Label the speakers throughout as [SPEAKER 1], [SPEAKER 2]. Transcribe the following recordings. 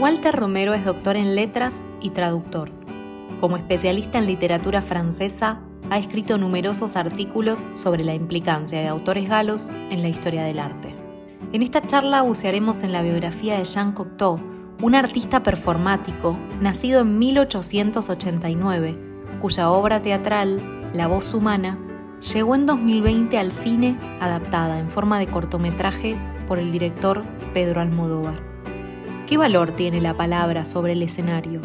[SPEAKER 1] Walter Romero es doctor en letras y traductor. Como especialista en literatura francesa, ha escrito numerosos artículos sobre la implicancia de autores galos en la historia del arte. En esta charla bucearemos en la biografía de Jean Cocteau, un artista performático nacido en 1889, cuya obra teatral, La voz humana, llegó en 2020 al cine adaptada en forma de cortometraje por el director Pedro Almodóvar. ¿Qué valor tiene la palabra sobre el escenario?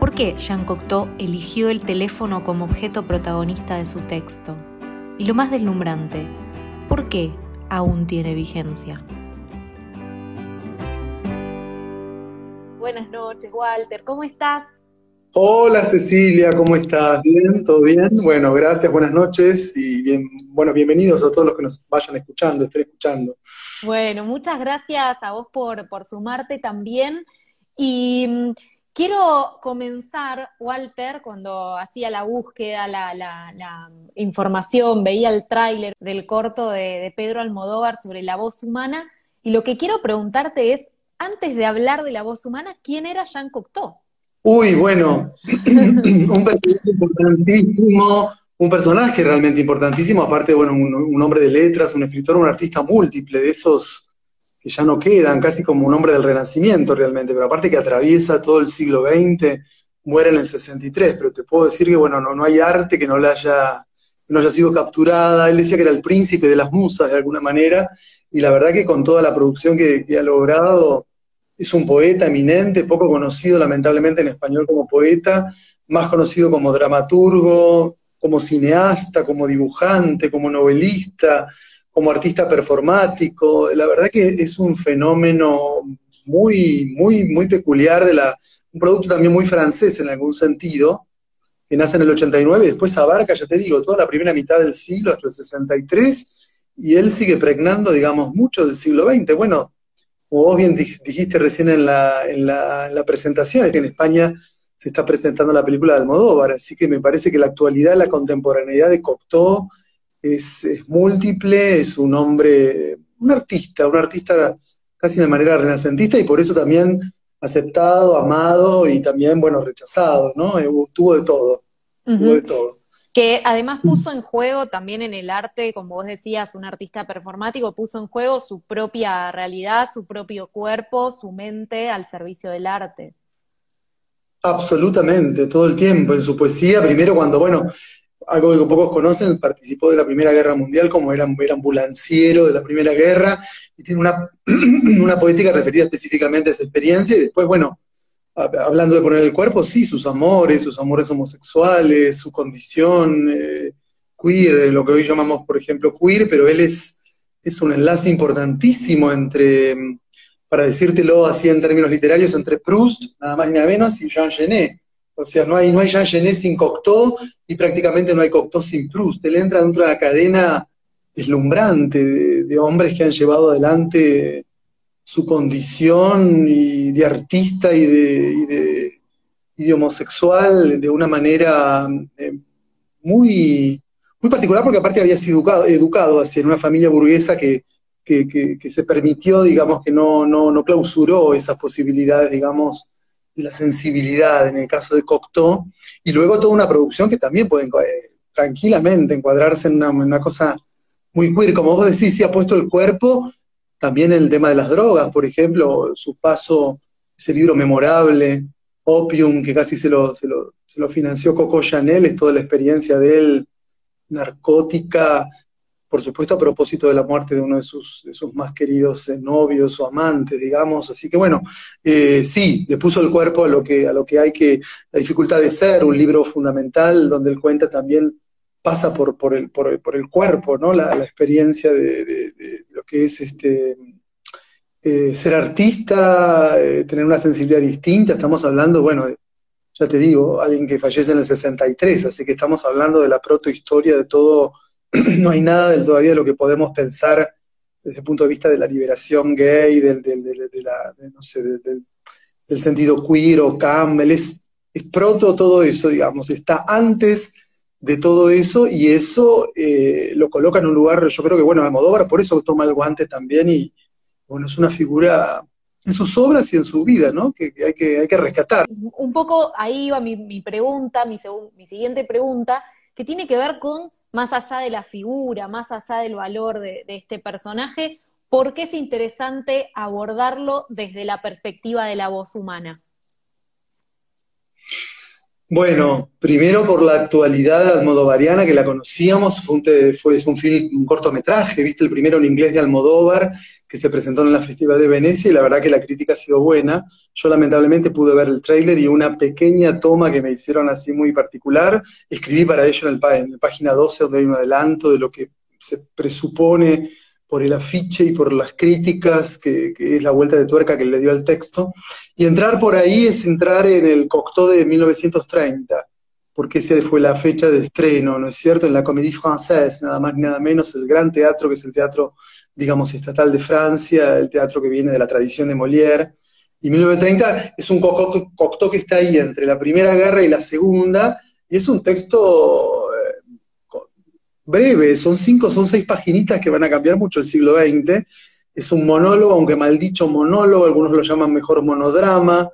[SPEAKER 1] ¿Por qué Jean Cocteau eligió el teléfono como objeto protagonista de su texto? Y lo más deslumbrante, ¿por qué aún tiene vigencia? Buenas noches, Walter, ¿cómo estás?
[SPEAKER 2] Hola Cecilia, ¿cómo estás? ¿Bien? ¿Todo bien? Bueno, gracias, buenas noches y bien, bueno, bienvenidos a todos los que nos vayan escuchando, estén escuchando.
[SPEAKER 1] Bueno, muchas gracias a vos por, por sumarte también. Y mm, quiero comenzar, Walter, cuando hacía la búsqueda, la, información, veía el tráiler del corto de, de Pedro Almodóvar sobre la voz humana, y lo que quiero preguntarte es, antes de hablar de la voz humana, ¿quién era Jean Cocteau?
[SPEAKER 2] Uy, bueno, un personaje importantísimo, un personaje realmente importantísimo, aparte, bueno, un, hombre de letras, un escritor, un artista múltiple, de esos que ya no quedan, casi como un hombre del Renacimiento realmente, pero aparte que atraviesa todo el siglo XX, muere en el 63, pero te puedo decir que, bueno, no, no hay arte que no le haya, no haya sido capturada, él decía que era el príncipe de las musas de alguna manera, y la verdad que con toda la producción que ha logrado, es un poeta eminente, poco conocido lamentablemente en español como poeta, más conocido como dramaturgo, como cineasta, como dibujante, como novelista, como artista performático. La verdad que es un fenómeno muy, muy, muy peculiar de la, un producto también muy francés en algún sentido, que nace en el 89 y después abarca, ya te digo, toda la primera mitad del siglo hasta el 63, y él sigue pregnando, digamos, mucho del siglo XX. Bueno, como vos bien dijiste recién en la, en la, presentación, es que en España se está presentando la película de Almodóvar, así que me parece que la actualidad, la contemporaneidad de Cocteau es, múltiple, es un hombre, un artista, un artista casi de manera renacentista y por eso también aceptado, amado y también, bueno, rechazado, ¿no? Eh, tuvo de todo, tuvo de todo
[SPEAKER 1] que además puso en juego también en el arte, como vos decías, un artista performático, puso en juego su propia realidad, su propio cuerpo, su mente al servicio del arte.
[SPEAKER 2] Absolutamente, todo el tiempo. En su poesía, primero cuando, bueno, algo que pocos conocen, participó de la Primera Guerra Mundial como era, era ambulanciero de la Primera Guerra, y tiene una, una poética referida específicamente a esa experiencia, y después, bueno, hablando de poner el cuerpo, sí, sus amores, sus amores homosexuales, su condición eh, queer, lo que hoy llamamos, por ejemplo, queer, pero él es, es un enlace importantísimo entre, para decírtelo así en términos literarios, entre Proust, nada más ni nada menos, y Jean Genet. O sea, no hay, no hay Jean Genet sin Cocteau y prácticamente no hay Cocteau sin Proust. Él entra dentro de una cadena deslumbrante de hombres que han llevado adelante su condición y de artista y de, de, homosexual de una manera eh, muy, muy particular, porque aparte había sido educado, educado hacia una familia burguesa que, se permitió, digamos, que no, no, clausuró esas posibilidades, digamos, de la sensibilidad en el caso de Cocteau, y luego toda una producción que también puede eh, tranquilamente encuadrarse en una, en una, cosa muy queer, como vos decís, si ha puesto el cuerpo también el tema de las drogas, por ejemplo, su paso, ese libro memorable, Opium, que casi se lo, se lo, se lo financió Coco Chanel, es toda la experiencia de él narcótica, por supuesto a propósito de la muerte de uno de sus, de sus más queridos eh, novios o amantes, digamos. Así que bueno, eh, sí, le puso el cuerpo a lo, que, a lo que hay que, la dificultad de ser, un libro fundamental donde él cuenta también pasa por, por, el, por, el, cuerpo, ¿no? La, experiencia de, lo que es este, eh, ser artista, eh, tener una sensibilidad distinta. Estamos hablando, bueno, ya te digo, alguien que fallece en el 63, así que estamos hablando de la protohistoria de todo. no hay nada del, todavía de lo que podemos pensar desde el punto de vista de la liberación gay, del, del, no sé, del, sentido queer o Campbell, es, es proto todo eso, digamos, está antes de todo eso y eso eh, lo coloca en un lugar, yo creo que, bueno, Almodóvar por eso toma el guante también y, bueno, es una figura en sus obras y en su vida, ¿no? Que, hay, que hay que rescatar.
[SPEAKER 1] Un poco ahí va mi, pregunta, mi, mi siguiente pregunta, que tiene que ver con, más allá de la figura, más allá del valor de, de este personaje, ¿por qué es interesante abordarlo desde la perspectiva de la voz humana?
[SPEAKER 2] Bueno, primero por la actualidad almodovariana que la conocíamos, fue un, film, un cortometraje, viste el primero en inglés de Almodóvar, que se presentó en la Festival de Venecia y la verdad que la crítica ha sido buena. Yo lamentablemente pude ver el tráiler y una pequeña toma que me hicieron así muy particular. Escribí para ello en, el, en la página 12 donde hay un adelanto de lo que se presupone por el afiche y por las críticas, que, es la vuelta de tuerca que le dio al texto. Y entrar por ahí es entrar en el Cocteau de 1930, porque esa fue la fecha de estreno, ¿no es cierto? En la Comédie Française, nada más ni nada menos, el gran teatro que es el teatro, digamos, estatal de Francia, el teatro que viene de la tradición de Molière. Y 1930 es un Cocteau que está ahí entre la Primera Guerra y la Segunda, y es un texto breve, son cinco, son seis paginitas que van a cambiar mucho el siglo XX. Es un monólogo, aunque mal dicho monólogo, algunos lo llaman mejor monodrama.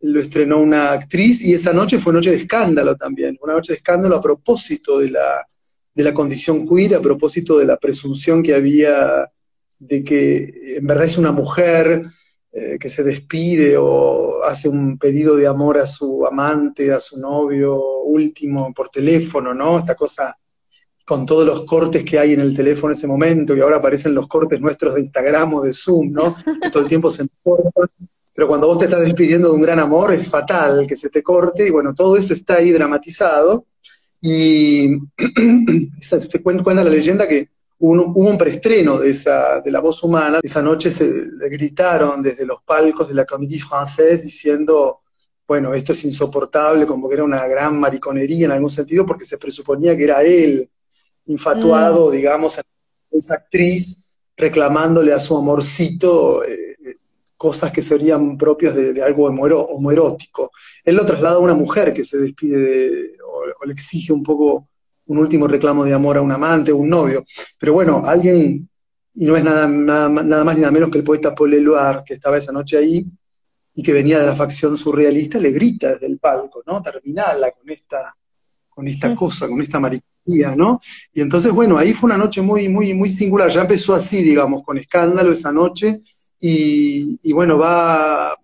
[SPEAKER 2] Lo estrenó una actriz y esa noche fue noche de escándalo también. Una noche de escándalo a propósito de la, de la condición queer, a propósito de la presunción que había de que en verdad es una mujer eh, que se despide o hace un pedido de amor a su amante, a su novio último por teléfono, ¿no? Esta cosa con todos los cortes que hay en el teléfono en ese momento, y ahora aparecen los cortes nuestros de Instagram o de Zoom, ¿no? todo el tiempo se corta, pero cuando vos te estás despidiendo de un gran amor es fatal que se te corte, y bueno, todo eso está ahí dramatizado, y se cuenta, la leyenda que hubo un, preestreno de, esa, de la voz humana, esa noche se gritaron desde los palcos de la Comédie Française diciendo bueno, esto es insoportable, como que era una gran mariconería en algún sentido, porque se presuponía que era él infatuado, mm. digamos, esa actriz reclamándole a su amorcito eh, cosas que serían propias de, algo homoerótico. Él lo traslada a una mujer que se despide o, le exige un poco un último reclamo de amor a un amante, o un novio. Pero bueno, alguien, y no es nada, nada, nada más ni nada menos que el poeta Paul Eluard, que estaba esa noche ahí, y que venía de la facción surrealista, le grita desde el palco, ¿no? Terminala con esta, con esta cosa, con esta mariconía ¿no? Y entonces, bueno, ahí fue una noche muy, muy, muy singular. Ya empezó así, digamos, con escándalo esa noche, y, bueno, va,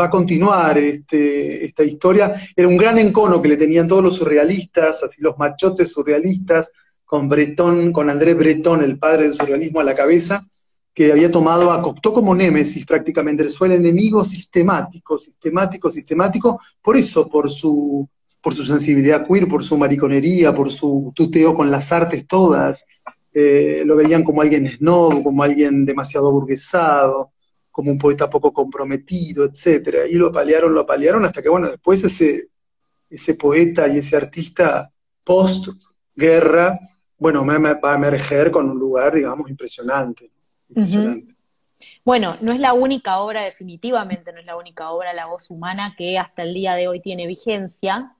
[SPEAKER 2] va a continuar este, esta historia. Era un gran encono que le tenían todos los surrealistas, así los machotes surrealistas, con Breton, con André Breton, el padre del surrealismo, a la cabeza, que había tomado a Cocteau como némesis prácticamente, fue el enemigo sistemático, sistemático, sistemático, por eso, por su por su sensibilidad queer, por su mariconería, por su tuteo con las artes todas. Eh, lo veían como alguien snob, como alguien demasiado burguesado, como un poeta poco comprometido, etc. Y lo apalearon, lo apalearon, hasta que, bueno, después ese, ese poeta y ese artista post-guerra, bueno, va a emerger con un lugar, digamos, impresionante.
[SPEAKER 1] Bueno, no es la única obra, definitivamente no es la única obra, La voz humana, que hasta el día de hoy tiene vigencia.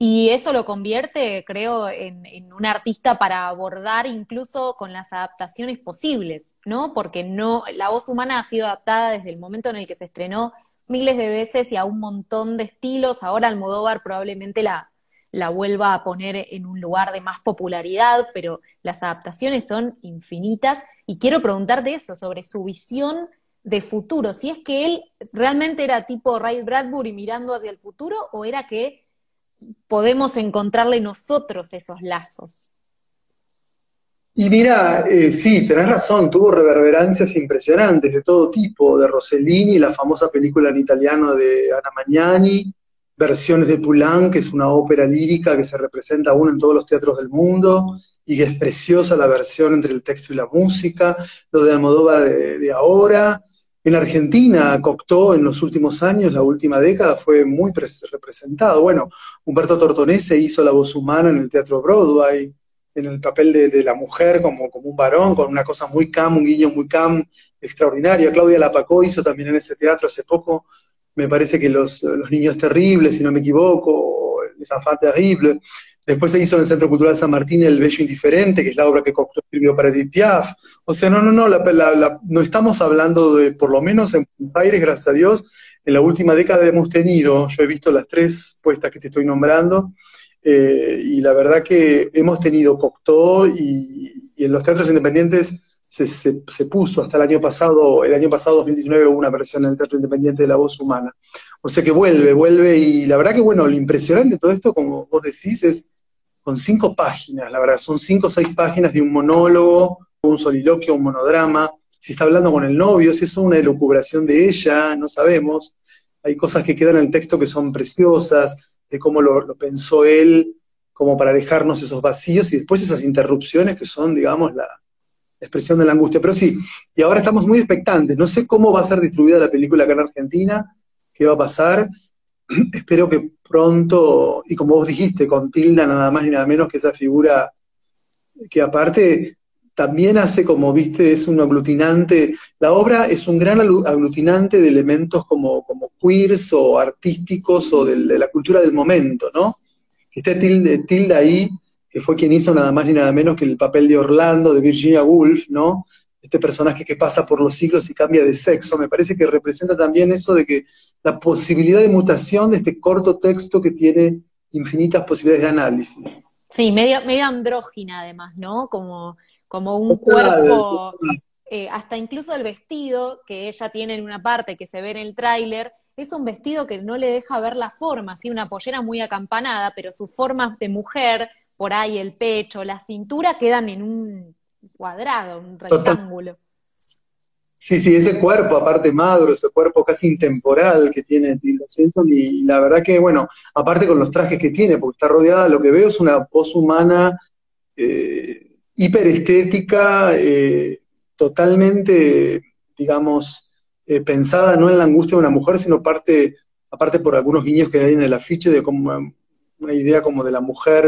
[SPEAKER 1] Y eso lo convierte, creo, en, un artista para abordar incluso con las adaptaciones posibles, ¿no? Porque no, la voz humana ha sido adaptada desde el momento en el que se estrenó miles de veces y a un montón de estilos. Ahora Almodóvar probablemente la, la vuelva a poner en un lugar de más popularidad, pero las adaptaciones son infinitas. Y quiero preguntarte eso, sobre su visión de futuro, si es que él realmente era tipo Ray Bradbury mirando hacia el futuro o era que podemos encontrarle nosotros esos lazos.
[SPEAKER 2] Y mira, eh, sí, tenés razón, tuvo reverberancias impresionantes de todo tipo, de Rossellini, la famosa película en italiano de Ana Magnani, versiones de Poulain, que es una ópera lírica que se representa aún en todos los teatros del mundo y que es preciosa la versión entre el texto y la música, lo de Almodóvar de, ahora. En Argentina, Cocteau en los últimos años, la última década, fue muy representado. Bueno, Humberto Tortonese hizo la voz humana en el Teatro Broadway, en el papel de, la mujer como, como, un varón, con una cosa muy cam, un guiño muy cam extraordinario. Claudia Lapacó hizo también en ese teatro hace poco me parece que los, Niños Terribles, si no me equivoco, Les Enfants Terribles. Después se hizo en el Centro Cultural San Martín El Bello Indiferente, que es la obra que Cocteau escribió para Edith Piaf. O sea, no, no, no, no estamos hablando de, por lo menos en Buenos Aires, gracias a Dios, en la última década hemos tenido, yo he visto las tres puestas que te estoy nombrando, eh, y la verdad que hemos tenido Cocteau y, en los teatros independientes se, se, puso hasta el año pasado, el año pasado 2019 hubo una versión en el Teatro Independiente de la Voz Humana. O sea que vuelve, vuelve, y la verdad que bueno, lo impresionante de todo esto, como vos decís, es con cinco páginas, la verdad, son cinco o seis páginas de un monólogo, un soliloquio, un monodrama, si está hablando con el novio, si es una elucubración de ella, no sabemos. Hay cosas que quedan en el texto que son preciosas, de cómo lo, pensó él, como para dejarnos esos vacíos, y después esas interrupciones que son, digamos, la, expresión de la angustia. Pero sí, y ahora estamos muy expectantes. No sé cómo va a ser distribuida la película acá en Argentina, qué va a pasar. Espero que pronto, y como vos dijiste, con Tilda nada más ni nada menos que esa figura que aparte también hace como, viste, es un aglutinante, la obra es un gran aglutinante de elementos como, como queers o artísticos o de, la cultura del momento, ¿no? Que Tilda ahí que fue quien hizo nada más ni nada menos que el papel de Orlando, de Virginia Woolf, ¿no? Este personaje que pasa por los siglos y cambia de sexo, me parece que representa también eso de que la posibilidad de mutación de este corto texto que tiene infinitas posibilidades de análisis.
[SPEAKER 1] Sí, medio, medio andrógina además, ¿no? Como, como un cuerpo, eh, hasta incluso el vestido que ella tiene en una parte que se ve en el tráiler, es un vestido que no le deja ver la forma, así una pollera muy acampanada, pero su forma de mujer, por ahí el pecho, la cintura quedan en un cuadrado, un rectángulo.
[SPEAKER 2] Sí, sí, ese cuerpo aparte magro, ese cuerpo casi intemporal que tiene Tilda Swinton y la verdad que, bueno, aparte con los trajes que tiene, porque está rodeada, lo que veo es una voz humana eh, hiperestética, eh, totalmente, digamos, eh, pensada no en la angustia de una mujer, sino parte, aparte por algunos guiños que hay en el afiche de cómo una idea como de la mujer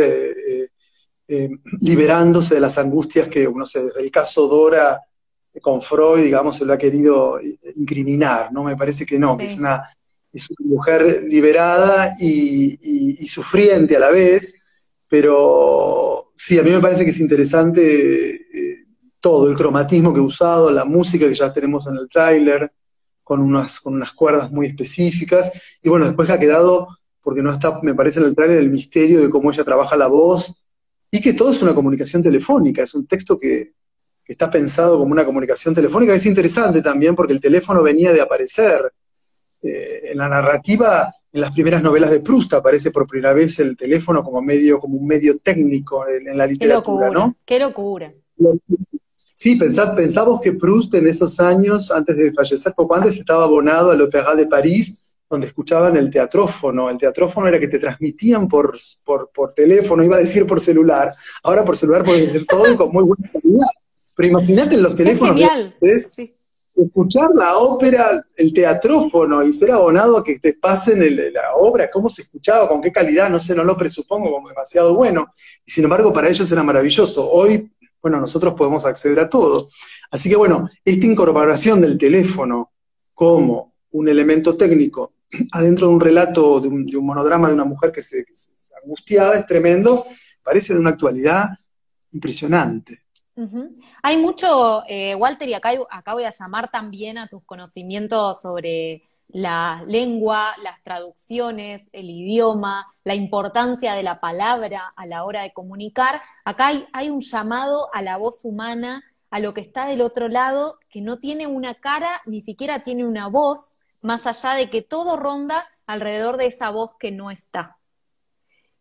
[SPEAKER 2] eh, eh, eh, liberándose de las angustias que, no sé, desde el caso Dora con Freud, digamos, se lo ha querido incriminar, ¿no? Me parece que no, que es una, mujer liberada y, sufriente a la vez, pero sí, a mí me parece que es interesante todo, el cromatismo que he usado, la música que ya tenemos en el tráiler, con unas, con unas cuerdas muy específicas, y bueno, después ha quedado porque no está, me parece, en el trailer el misterio de cómo ella trabaja la voz, y que todo es una comunicación telefónica, es un texto que, está pensado como una comunicación telefónica, es interesante también porque el teléfono venía de aparecer. Eh, en la narrativa, en las primeras novelas de Proust aparece por primera vez el teléfono como medio, como un medio técnico en, la literatura, ¿no?
[SPEAKER 1] Qué locura.
[SPEAKER 2] Sí, pensad, pensamos que Proust en esos años, antes de fallecer, poco antes, estaba abonado al Opéra de París, donde escuchaban el teatrófono. El teatrófono era que te transmitían por, por, teléfono, iba a decir por celular. Ahora por celular puedes ver todo con muy buena calidad. Pero imagínate en los teléfonos de escuchar la ópera, el teatrófono y ser abonado a que te pasen la obra, cómo se escuchaba, con qué calidad, no sé, no lo presupongo como demasiado bueno. Y sin embargo, para ellos era maravilloso. Hoy, bueno, nosotros podemos acceder a todo. Así que bueno, esta incorporación del teléfono como un elemento técnico adentro de un relato, de un, monodrama de una mujer que se, angustiaba, es tremendo, parece de una actualidad impresionante.
[SPEAKER 1] Hay mucho, eh, Walter, y acá, acá voy a llamar también a tus conocimientos sobre la lengua, las traducciones, el idioma, la importancia de la palabra a la hora de comunicar. Acá hay, un llamado a la voz humana, a lo que está del otro lado, que no tiene una cara, ni siquiera tiene una voz, más allá de que todo ronda alrededor de esa voz que no está.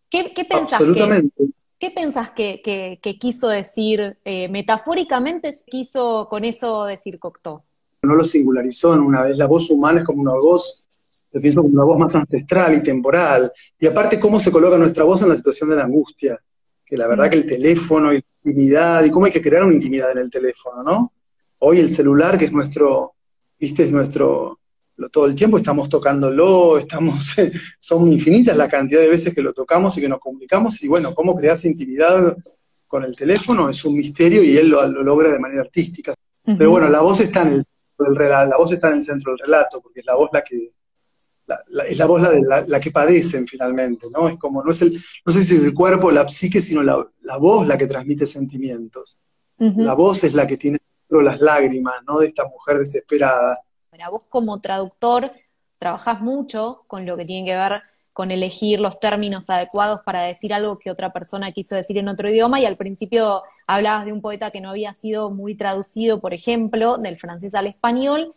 [SPEAKER 1] ¿Qué, qué pensás, que, ¿qué pensás que, quiso decir, eh, metafóricamente quiso con eso decir Cocteau?
[SPEAKER 2] No lo singularizó en una vez, la voz humana es como una voz Lo pienso como una voz más ancestral y temporal. Y aparte, cómo se coloca nuestra voz en la situación de la angustia. Que la verdad que el teléfono y la intimidad, y cómo hay que crear una intimidad en el teléfono, ¿no? Hoy el celular, que es nuestro, viste, es nuestro, todo el tiempo estamos tocándolo, estamos, son infinitas la cantidad de veces que lo tocamos y que nos comunicamos, y bueno, cómo crearse intimidad con el teléfono es un misterio y él lo, logra de manera artística. Pero bueno, la voz está en el centro del relato, la voz está en el centro del relato, porque es la voz la que es la voz la, la, que padecen finalmente, ¿no? Es como, no es el, no sé si es el cuerpo o la psique, sino la, voz la que transmite sentimientos. La voz es la que tiene las lágrimas, ¿no? De esta mujer desesperada.
[SPEAKER 1] Vos como traductor, trabajás mucho con lo que tiene que ver con elegir los términos adecuados para decir algo que otra persona quiso decir en otro idioma. Y al principio hablabas de un poeta que no había sido muy traducido, por ejemplo, del francés al español,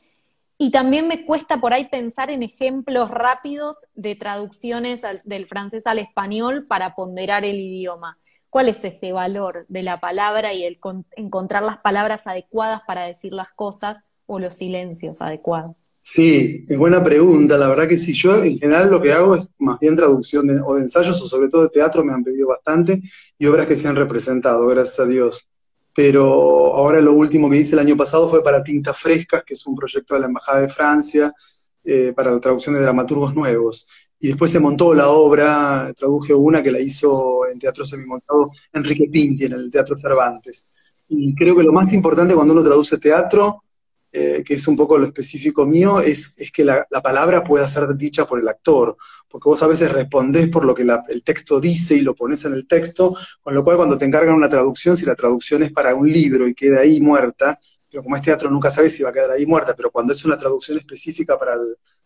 [SPEAKER 1] y también me cuesta por ahí pensar en ejemplos rápidos de traducciones del francés al español para ponderar el idioma. ¿Cuál es ese valor de la palabra y el encontrar las palabras adecuadas para decir las cosas o los silencios adecuados?
[SPEAKER 2] Sí, es buena pregunta. La verdad que sí, yo en general lo que hago es más bien traducción o de ensayos o sobre todo de teatro, me han pedido bastante, y obras que se han representado, gracias a Dios pero ahora lo último que hice el año pasado fue para Tinta Frescas, que es un proyecto de la Embajada de Francia eh, para la traducción de dramaturgos nuevos. Y después se montó la obra, traduje una que la hizo en teatro semimontado Enrique Pinti, en el Teatro Cervantes. Y creo que lo más importante cuando uno traduce teatro eh, que es un poco lo específico mío, es, que la, palabra pueda ser dicha por el actor, porque vos a veces respondés por lo que el texto dice y lo pones en el texto, con lo cual cuando te encargan una traducción, si la traducción es para un libro y queda ahí muerta, pero como es teatro nunca sabes si va a quedar ahí muerta, pero cuando es una traducción específica para,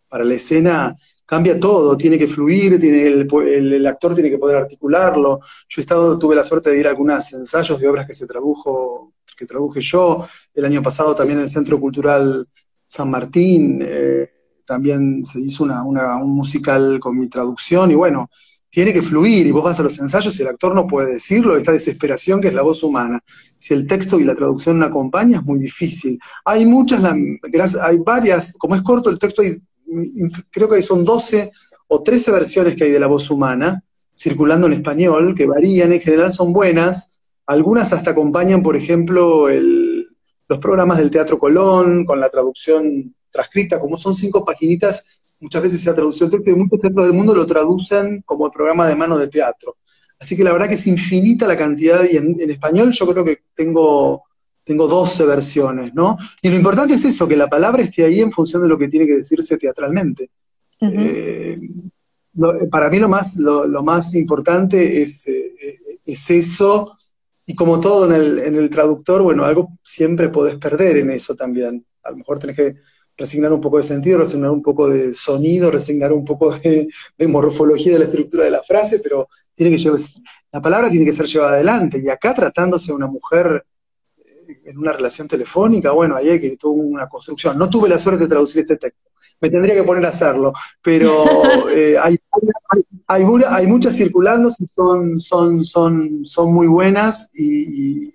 [SPEAKER 2] para la escena, cambia todo, tiene que fluir, tiene el, el, actor tiene que poder articularlo. Yo he estado, tuve la suerte de ir a algunos ensayos de obras que se tradujo que traduje yo, el año pasado también en el Centro Cultural San Martín, eh, también se hizo una, un musical con mi traducción, y bueno, tiene que fluir, y vos vas a los ensayos y el actor no puede decirlo, esta desesperación que es la voz humana. Si el texto y la traducción no acompañan, es muy difícil. Hay muchas, hay varias, como es corto el texto, hay, creo que son 12 o 13 versiones que hay de la voz humana, circulando en español, que varían, en general son buenas, algunas hasta acompañan, por ejemplo, los programas del Teatro Colón, con la traducción transcrita, como son cinco paginitas, muchas veces se ha traducido el texto y muchos teatros del mundo lo traducen como el programa de mano de teatro. Así que la verdad que es infinita la cantidad, y en, español yo creo que tengo, tengo 12 versiones, ¿no? Y lo importante es eso, que la palabra esté ahí en función de lo que tiene que decirse teatralmente. Eh, para mí lo más, lo, más importante es, eh, es eso, y como todo en el, en el traductor, bueno, algo siempre podés perder en eso también. A lo mejor tenés que resignar un poco de sentido, resignar un poco de sonido, resignar un poco de, morfología de la estructura de la frase, pero tiene que llevar, la palabra tiene que ser llevada adelante. Y acá tratándose de una mujer eh, en una relación telefónica, bueno, ahí hay que tuvo una construcción. No tuve la suerte de traducir este texto. Me tendría que poner a hacerlo, pero eh, hay, hay, hay, muchas circulando, son, son, son, son muy buenas y,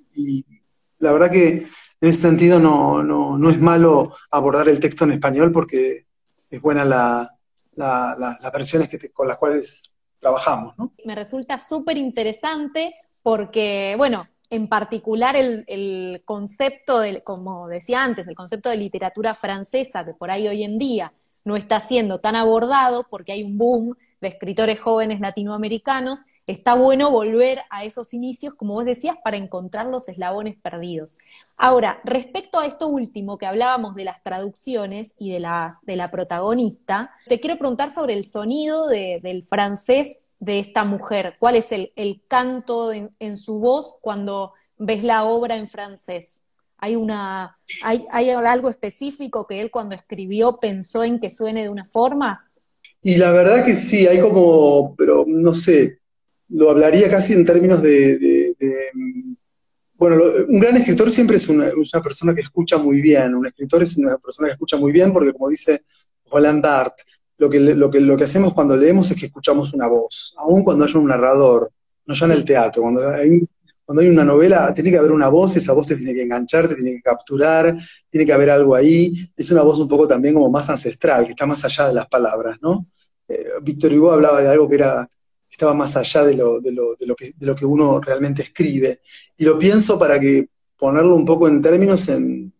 [SPEAKER 2] la verdad que en ese sentido no, no, no, es malo abordar el texto en español porque es buena la, las versiones que con las cuales trabajamos. ¿no?
[SPEAKER 1] Me resulta súper interesante porque, bueno, en particular el, concepto, de, como decía antes, el concepto de literatura francesa, que por ahí hoy en día no está siendo tan abordado porque hay un boom de escritores jóvenes latinoamericanos, está bueno volver a esos inicios, como vos decías, para encontrar los eslabones perdidos. Ahora, respecto a esto último que hablábamos de las traducciones y de la, de la protagonista, te quiero preguntar sobre el sonido del francés de esta mujer. ¿Cuál es el, canto en, su voz cuando ves la obra en francés? ¿Hay, una, hay, ¿Hay algo específico que él cuando escribió pensó en que suene de una forma?
[SPEAKER 2] Y la verdad que sí, hay como, pero no sé, lo hablaría casi en términos de, bueno, un gran escritor siempre es una, persona que escucha muy bien, un escritor es una persona que escucha muy bien porque como dice Roland Barthes, lo que, lo, que, lo que hacemos cuando leemos es que escuchamos una voz, aun cuando haya un narrador, no ya en el teatro, cuando hay, cuando hay una novela, tiene que haber una voz, esa voz te tiene que enganchar, te tiene que capturar, tiene que haber algo ahí. Es una voz un poco también como más ancestral, que está más allá de las palabras, ¿no? Eh, Víctor Hugo hablaba de algo que era estaba más allá de lo, de, lo, de, lo que, de lo que uno realmente escribe. Y lo pienso para que ponerlo un poco en términos en,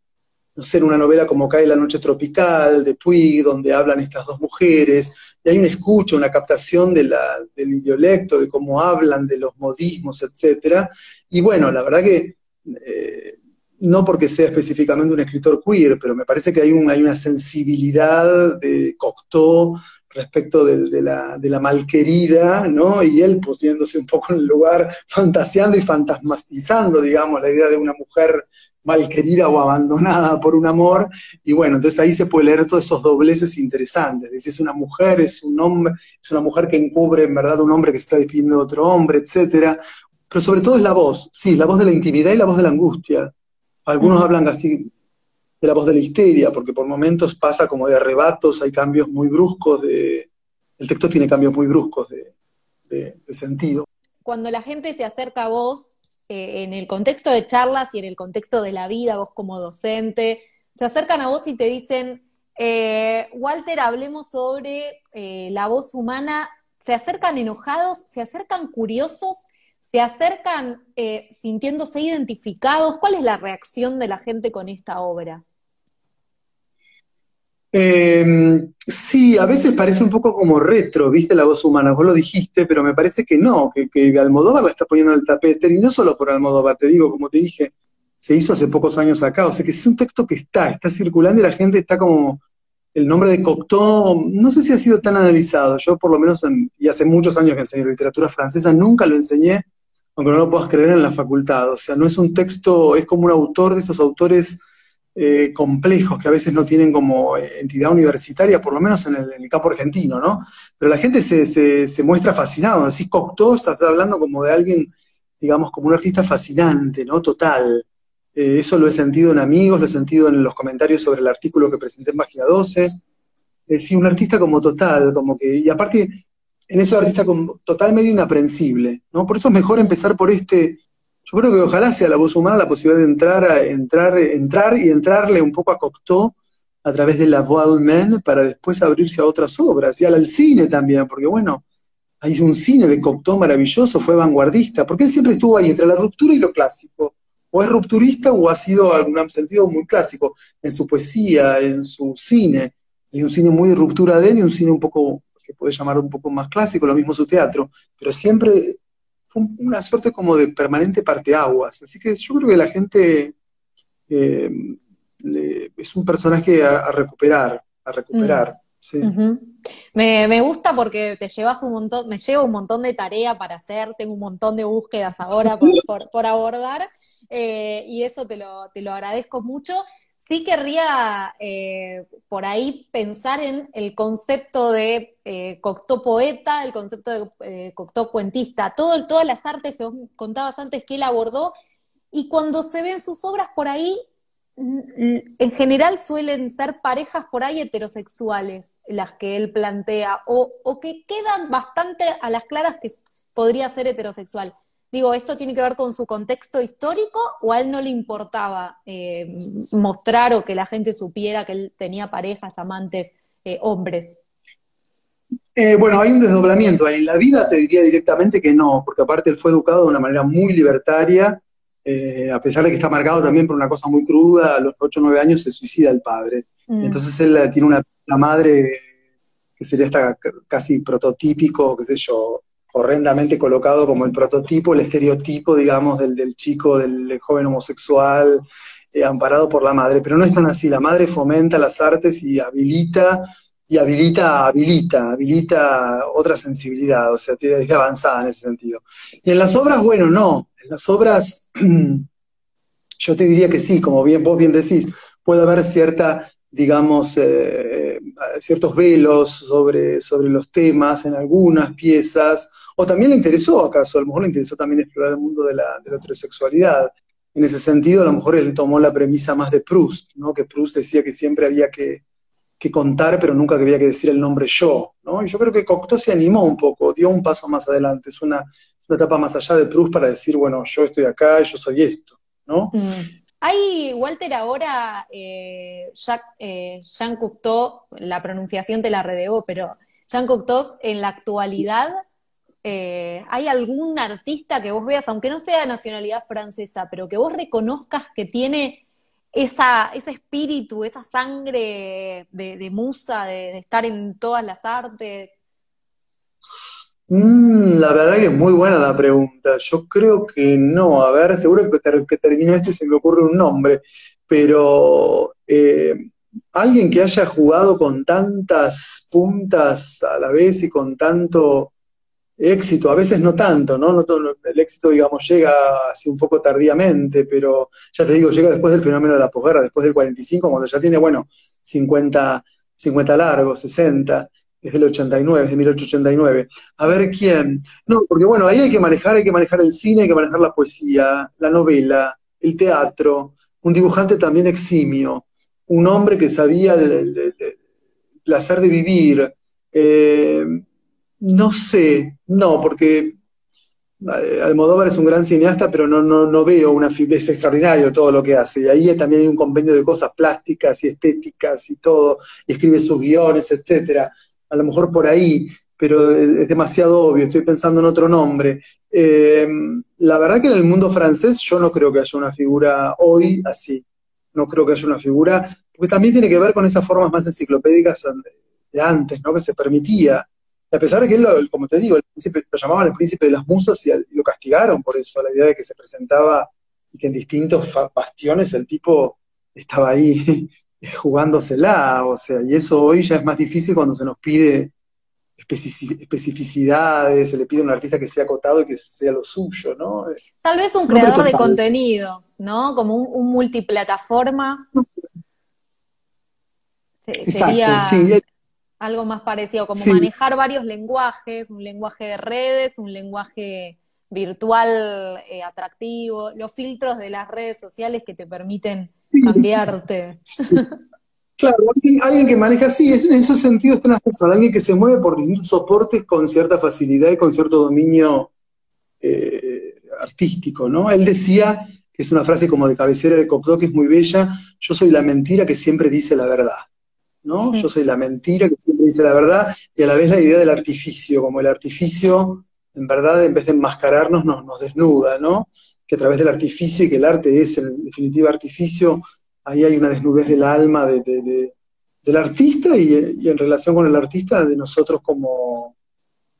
[SPEAKER 2] no sé, en una novela como Cae la noche tropical, de Puig, donde hablan estas dos mujeres, y hay un escucho, una captación de del idiolecto, de cómo hablan, de los modismos, etc. Y bueno, la verdad que, eh, no porque sea específicamente un escritor queer, pero me parece que hay, un, hay una sensibilidad de Cocteau respecto de, la, de la malquerida, ¿no? Y él poniéndose un poco en el lugar, fantaseando y fantasmatizando, digamos, la idea de una mujer malquerida o abandonada por un amor, y bueno, entonces ahí se puede leer todos esos dobleces interesantes, es una mujer, es un hombre, es una mujer que encubre en verdad un hombre que se está despidiendo de otro hombre, etcétera, pero sobre todo es la voz, sí, la voz de la intimidad y la voz de la angustia. Algunos hablan así de la voz de la histeria, porque por momentos pasa como de arrebatos, hay cambios muy bruscos, de, el texto tiene cambios muy bruscos de, de sentido.
[SPEAKER 1] Cuando la gente se acerca a vos, eh, en el contexto de charlas y en el contexto de la vida, vos como docente, se acercan a vos y te dicen, eh, Walter, hablemos sobre eh, la voz humana, se acercan enojados, se acercan curiosos, se acercan sintiéndose identificados. ¿Cuál es la reacción de la gente con esta obra?
[SPEAKER 2] Em, sí, a veces parece un poco como retro, viste la voz humana, vos lo dijiste, pero me parece que no, que, que Almodóvar la está poniendo en el tapete, y no solo por Almodóvar, te digo, como te dije, se hizo hace pocos años acá, o sea que es un texto que está, está circulando y la gente está como, el nombre de Cocteau, no sé si ha sido tan analizado, yo por lo menos, y hace muchos años que enseño literatura francesa, nunca lo enseñé, aunque no lo puedas creer en la facultad, o sea, no es un texto, es como un autor de estos autores eh, complejos que a veces no tienen como eh, entidad universitaria, por lo menos en el, campo argentino, ¿no? Pero la gente se, se, muestra fascinado, decís Cocteau, está hablando como de alguien, digamos, como un artista fascinante, ¿no? Total. Eh, eso lo he sentido en amigos, lo he sentido en los comentarios sobre el artículo que presenté en Página 12. sí, un artista como total, como que, y aparte, en eso artista como total medio inaprensible, ¿no? Por eso es mejor empezar por este, yo creo que ojalá sea la voz humana la posibilidad de entrar, a, entrar, entrar y entrarle un poco a Cocteau a través de la voix humaine para después abrirse a otras obras y al cine también, porque bueno, hay un cine de Cocteau maravilloso, fue vanguardista, porque él siempre estuvo ahí entre la ruptura y lo clásico. O es rupturista o ha sido en algún sentido muy clásico, en su poesía, en su cine. Hay un cine muy de ruptura de él y un cine un poco, que puede llamar un poco más clásico, lo mismo su teatro, pero siempre fue una suerte como de permanente parteaguas. Así que yo creo que la gente eh, es un personaje a, recuperar, a recuperar. Mm.
[SPEAKER 1] me, gusta porque te llevas un montón, me llevo un montón de tarea para hacer, tengo un montón de búsquedas ahora por, abordar, eh, y eso te lo, te lo agradezco mucho. Sí querría eh, por ahí pensar en el concepto de eh, poeta, el concepto de eh, cuentista, todo, todas las artes que vos contabas antes que él abordó, y cuando se ven sus obras por ahí, en general suelen ser parejas por ahí heterosexuales las que él plantea, o que quedan bastante a las claras que podría ser heterosexual. Digo, ¿esto tiene que ver con su contexto histórico o a él no le importaba eh, mostrar o que la gente supiera que él tenía parejas, amantes, eh, hombres?
[SPEAKER 2] Eh, bueno, hay un desdoblamiento. En la vida te diría directamente que no, porque aparte él fue educado de una manera muy libertaria, a pesar de que está marcado también por una cosa muy cruda, a los 8 o 9 años se suicida el padre. Mm. Entonces él tiene una, una madre que sería hasta casi prototípico, qué sé yo, horrendamente colocado como el prototipo, el estereotipo, digamos, del, del chico, del joven homosexual, eh, amparado por la madre. Pero no es tan así, la madre fomenta las artes y habilita, y habilita, habilita, habilita otra sensibilidad, o sea, tiene avanzada en ese sentido. Y en las obras, bueno, no, en las obras, yo te diría que sí, como bien vos bien decís, puede haber cierta digamos, eh, ciertos velos sobre, sobre los temas en algunas piezas, o también le interesó acaso, a lo mejor le interesó también explorar el mundo de la, de la heterosexualidad. En ese sentido, a lo mejor él tomó la premisa más de Proust, ¿no? que Proust decía que siempre había que, contar, pero nunca que había que decir el nombre yo. ¿no? Y yo creo que Cocteau se animó un poco, dio un paso más adelante. Es una, una etapa más allá de Proust para decir, bueno, yo estoy acá, yo soy esto, ¿no?
[SPEAKER 1] Mm. Hay, Walter, ahora, eh, Jacques, eh, Jean Cocteau, la pronunciación te la redebo, pero Jean Cocteau, en la actualidad, eh, ¿hay algún artista que vos veas, aunque no sea de nacionalidad francesa, pero que vos reconozcas que tiene esa, ese espíritu, esa sangre de, musa, de, estar en todas las artes?
[SPEAKER 2] Mm, la verdad que es muy buena la pregunta. Yo creo que no. A ver, seguro que, termino esto y se me ocurre un nombre, pero eh, alguien que haya jugado con tantas puntas a la vez y con tanto éxito, a veces no tanto, ¿no? no el éxito, digamos, llega así un poco tardíamente, pero ya te digo, llega después del fenómeno de la posguerra, después del 45, cuando ya tiene, bueno, 50, 50 largos, 60, desde el 89, desde 1889. A ver quién. No, porque bueno, ahí hay que manejar, hay que manejar el cine, hay que manejar la poesía, la novela, el teatro, un dibujante también eximio, un hombre que sabía el, placer de vivir. Eh, no sé, no, porque eh, Almodóvar es un gran cineasta, pero no, no, no veo una es extraordinario todo lo que hace. Y ahí también hay un convenio de cosas plásticas y estéticas y todo, y escribe sus guiones, etcétera. A lo mejor por ahí, pero es demasiado obvio, estoy pensando en otro nombre. Eh, la verdad que en el mundo francés yo no creo que haya una figura hoy así. No creo que haya una figura, porque también tiene que ver con esas formas más enciclopédicas de antes, ¿no? Que se permitía a pesar de que él, como te digo, lo llamaban el príncipe de las musas y, lo castigaron por eso, la idea de que se presentaba y que en distintos bastiones el tipo estaba ahí jugándosela, o sea, y eso hoy ya es más difícil cuando se nos pide especificidades, se le pide a un artista que sea acotado y que sea lo suyo, ¿no?
[SPEAKER 1] Tal vez un creador de contenidos, ¿no? Como un, multiplataforma.
[SPEAKER 2] Exacto, sí
[SPEAKER 1] algo más parecido, como manejar varios lenguajes, un lenguaje de redes, un lenguaje virtual eh, atractivo, los filtros de las redes sociales que te permiten cambiarte.
[SPEAKER 2] Claro, alguien, que maneja así, en esos sentidos está una persona, alguien que se mueve por distintos soportes con cierta facilidad y con cierto dominio eh, artístico, ¿no? Él decía, que es una frase como de cabecera de Cocteau que es muy bella, yo soy la mentira que siempre dice la verdad. ¿No? Yo soy la mentira que siempre dice la verdad, y a la vez la idea del artificio, como el artificio, en verdad, en vez de enmascararnos, nos, nos desnuda, ¿no? Que a través del artificio, y que el arte es, en definitiva, artificio, ahí hay una desnudez del alma del artista y, en relación con el artista de nosotros como,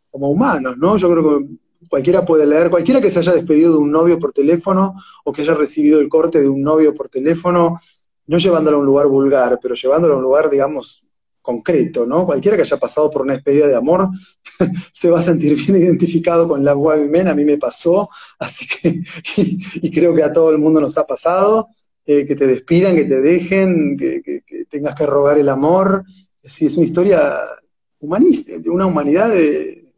[SPEAKER 2] como humanos, ¿no? Yo creo que cualquiera puede leer, cualquiera que se haya despedido de un novio por teléfono o que haya recibido el corte de un novio por teléfono, no llevándolo a un lugar vulgar, pero llevándolo a un lugar, digamos, concreto, ¿no? Cualquiera que haya pasado por una despedida de amor se va a sentir bien identificado con la men, a mí me pasó, así que, y, creo que a todo el mundo nos ha pasado, eh, que te despidan, que te dejen, que, tengas que rogar el amor, sí, es una historia humanista, de una humanidad de,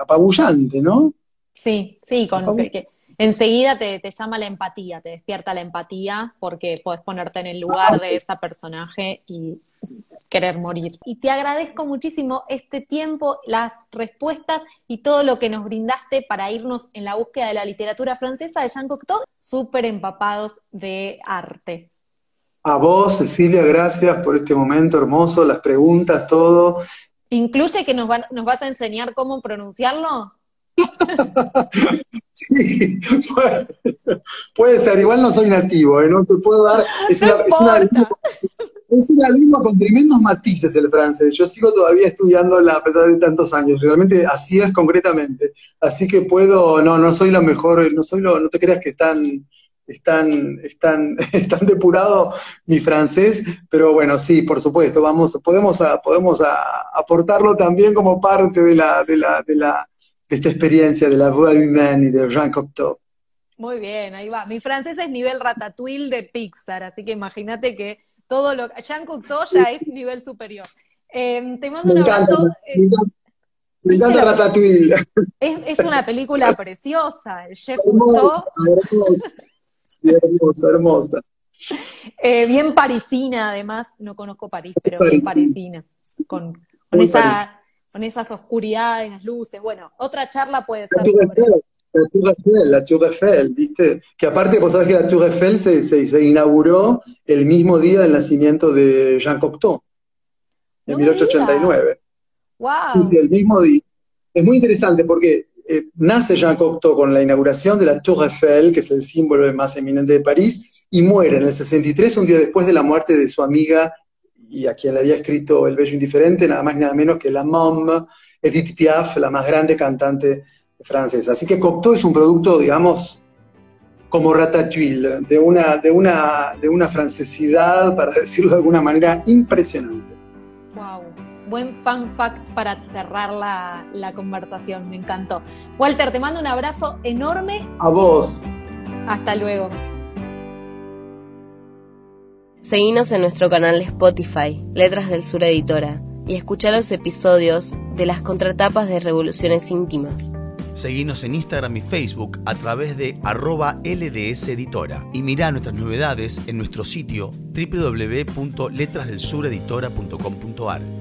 [SPEAKER 2] apabullante, ¿no?
[SPEAKER 1] Sí, sí, con que enseguida te, llama la empatía, te despierta la empatía porque podés ponerte en el lugar de ese personaje y querer morir. Y te agradezco muchísimo este tiempo, las respuestas y todo lo que nos brindaste para irnos en la búsqueda de la literatura francesa de Jean Cocteau, súper empapados de arte.
[SPEAKER 2] A vos, Cecilia, gracias por este momento hermoso, las preguntas, todo.
[SPEAKER 1] ¿Incluye que nos, nos vas a enseñar cómo pronunciarlo?
[SPEAKER 2] Sí, puede, ser, igual no soy nativo, ¿eh? no te puedo dar, es, una, es, una, lengua con tremendos matices el francés, yo sigo todavía estudiándola a pesar de tantos años, realmente así es concretamente, así que puedo, no, no soy lo mejor, no soy lo, no te creas que están están, están, están depurado mi francés, pero bueno, sí, por supuesto, vamos, podemos, podemos aportarlo también como parte de la, de la, de la, esta experiencia de la voix humaine y de Jean Cocteau.
[SPEAKER 1] Muy bien, ahí va. Mi francés es nivel ratatouille de Pixar, así que imagínate que todo lo Jean Cocteau ya es nivel superior. Em, te mando un abrazo.
[SPEAKER 2] me encanta, eh, Ratatouille.
[SPEAKER 1] Es, una película preciosa, el chef Cousteau.
[SPEAKER 2] Hermosa, hermosa.
[SPEAKER 1] Eh, bien parisina, además, no conozco París, pero bien parisina. Con, con esa, con esas oscuridades, las luces. Bueno, otra charla puede ser.
[SPEAKER 2] La Tour Eiffel, la Tour Eiffel, ¿viste? Que aparte, vos sabés que la Tour Eiffel se, se, inauguró el mismo día del nacimiento de Jean Cocteau, en 1889.
[SPEAKER 1] ¡Wow!
[SPEAKER 2] Sí, el mismo día. Es muy interesante porque eh, nace Jean Cocteau con la inauguración de la Tour Eiffel, que es el símbolo más eminente de París, y muere en el 63, un día después de la muerte de su amiga y a quien le había escrito El Bello Indiferente, nada más ni nada menos que la mom Edith Piaf, la más grande cantante francesa. Así que Cocteau es un producto, digamos, como Ratatouille, de una, de una, de una francesidad, para decirlo de alguna manera, impresionante.
[SPEAKER 1] Wow, buen fun fact para cerrar la, la conversación, me encantó. Walter, te mando un abrazo enorme.
[SPEAKER 2] A vos.
[SPEAKER 1] Hasta luego.
[SPEAKER 3] Seguinos en nuestro canal de Spotify, Letras del Sur Editora, y escucha los episodios de las contratapas de Revoluciones Íntimas.
[SPEAKER 4] Seguinos en Instagram y Facebook a través de arroba LDS Editora y mirá nuestras novedades en nuestro sitio www.letrasdelsureditora.com.ar.